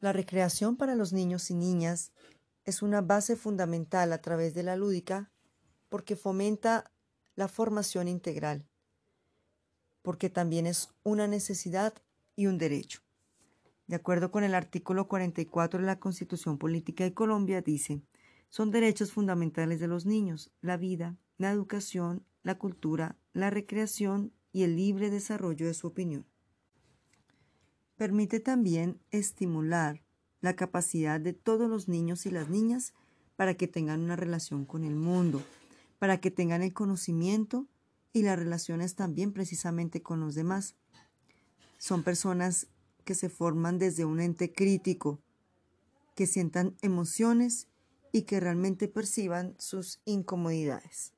La recreación para los niños y niñas es una base fundamental a través de la lúdica porque fomenta la formación integral, porque también es una necesidad y un derecho. De acuerdo con el artículo 44 de la Constitución Política de Colombia, dice, son derechos fundamentales de los niños la vida, la educación, la cultura, la recreación y el libre desarrollo de su opinión. Permite también estimular la capacidad de todos los niños y las niñas para que tengan una relación con el mundo, para que tengan el conocimiento y las relaciones también precisamente con los demás. Son personas que se forman desde un ente crítico, que sientan emociones y que realmente perciban sus incomodidades.